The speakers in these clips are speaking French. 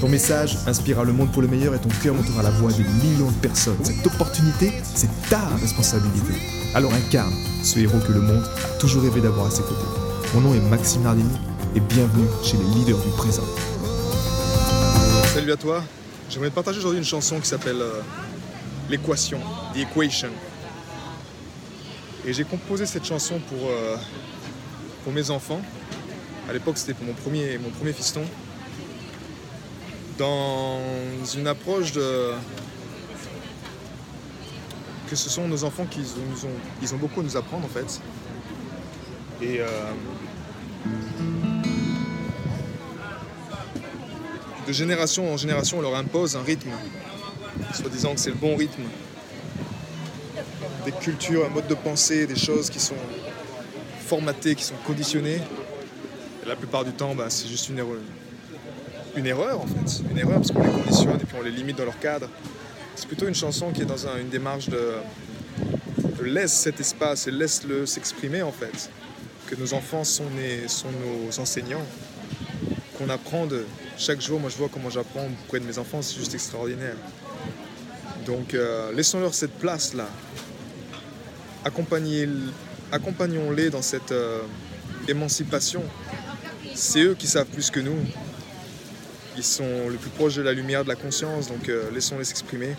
Ton message inspirera le monde pour le meilleur et ton cœur montera la voix des millions de personnes. Cette opportunité, c'est ta responsabilité. Alors incarne ce héros que le monde a toujours rêvé d'avoir à ses côtés. Mon nom est Maxime Nardini et bienvenue chez les leaders du présent. Salut à toi, j'aimerais te partager aujourd'hui une chanson qui s'appelle euh, L'équation, The Equation. Et j'ai composé cette chanson pour, euh, pour mes enfants. À l'époque, c'était pour mon premier, mon premier fiston dans une approche de que ce sont nos enfants qui nous ont, ils ont beaucoup à nous apprendre en fait. Et euh, de génération en génération, on leur impose un rythme, soit disant que c'est le bon rythme. Des cultures, un mode de pensée, des choses qui sont formatées, qui sont conditionnées. La plupart du temps, bah, c'est juste une erreur, une erreur en fait. Une erreur parce qu'on les conditionne et puis on les limite dans leur cadre. C'est plutôt une chanson qui est dans une démarche de, laisse cet espace et laisse-le s'exprimer en fait. Que nos enfants sont, nos enseignants. Qu'on apprend de chaque jour. Moi je vois comment j'apprends auprès de mes enfants, c'est juste extraordinaire. Donc euh, laissons-leur cette place-là. Accompagnons-les dans cette euh, émancipation. C'est eux qui savent plus que nous ils sont le plus proche de la lumière, de la conscience, donc euh, laissons-les s'exprimer.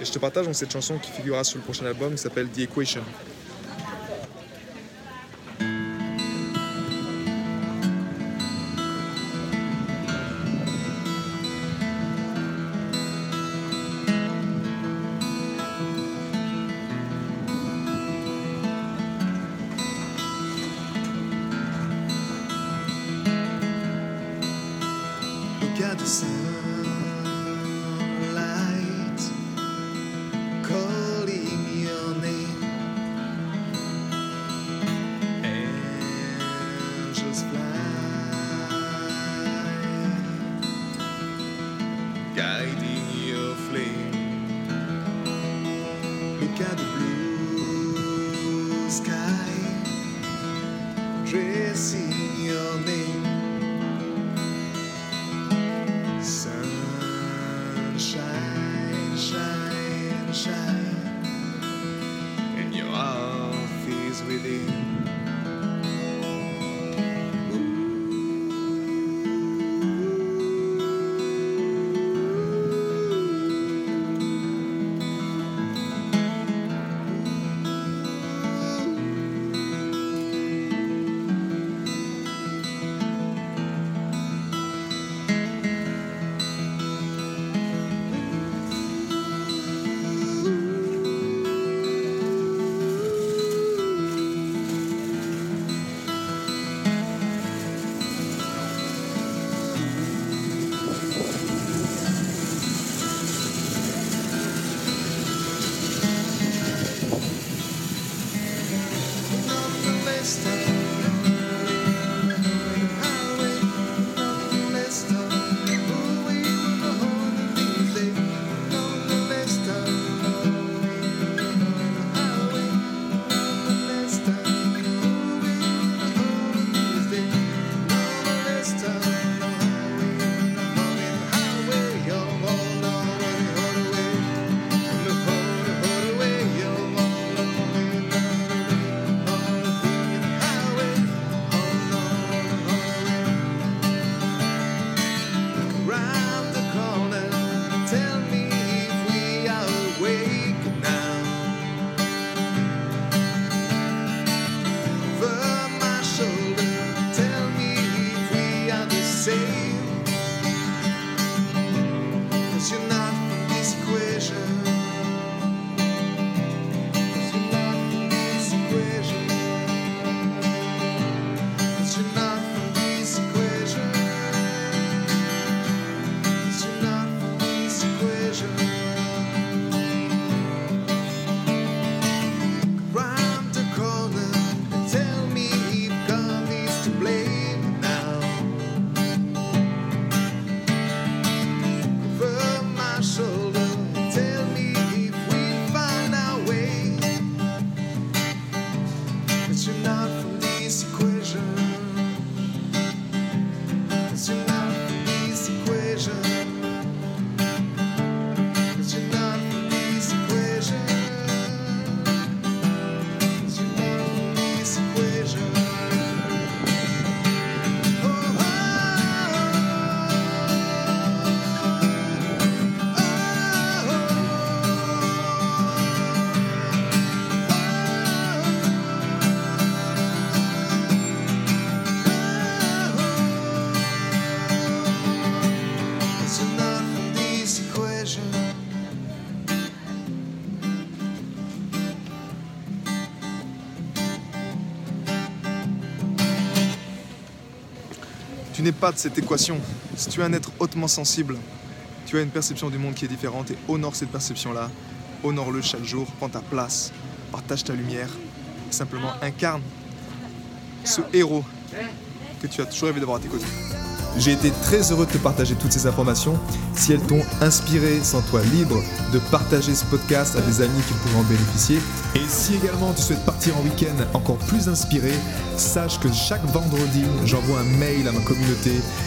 Et je te partage cette chanson qui figurera sur le prochain album qui s'appelle The Equation. do que há. tonight. N'es pas de cette équation. Si tu es un être hautement sensible, tu as une perception du monde qui est différente et honore cette perception-là. Honore-le chaque jour, prends ta place, partage ta lumière, simplement incarne ce héros que tu as toujours rêvé d'avoir à tes côtés. J'ai été très heureux de te partager toutes ces informations. Si elles t'ont inspiré, sens-toi libre de partager ce podcast à des amis qui pourraient en bénéficier. Et si également tu souhaites partir en week-end encore plus inspiré, sache que chaque vendredi, j'envoie un mail à ma communauté.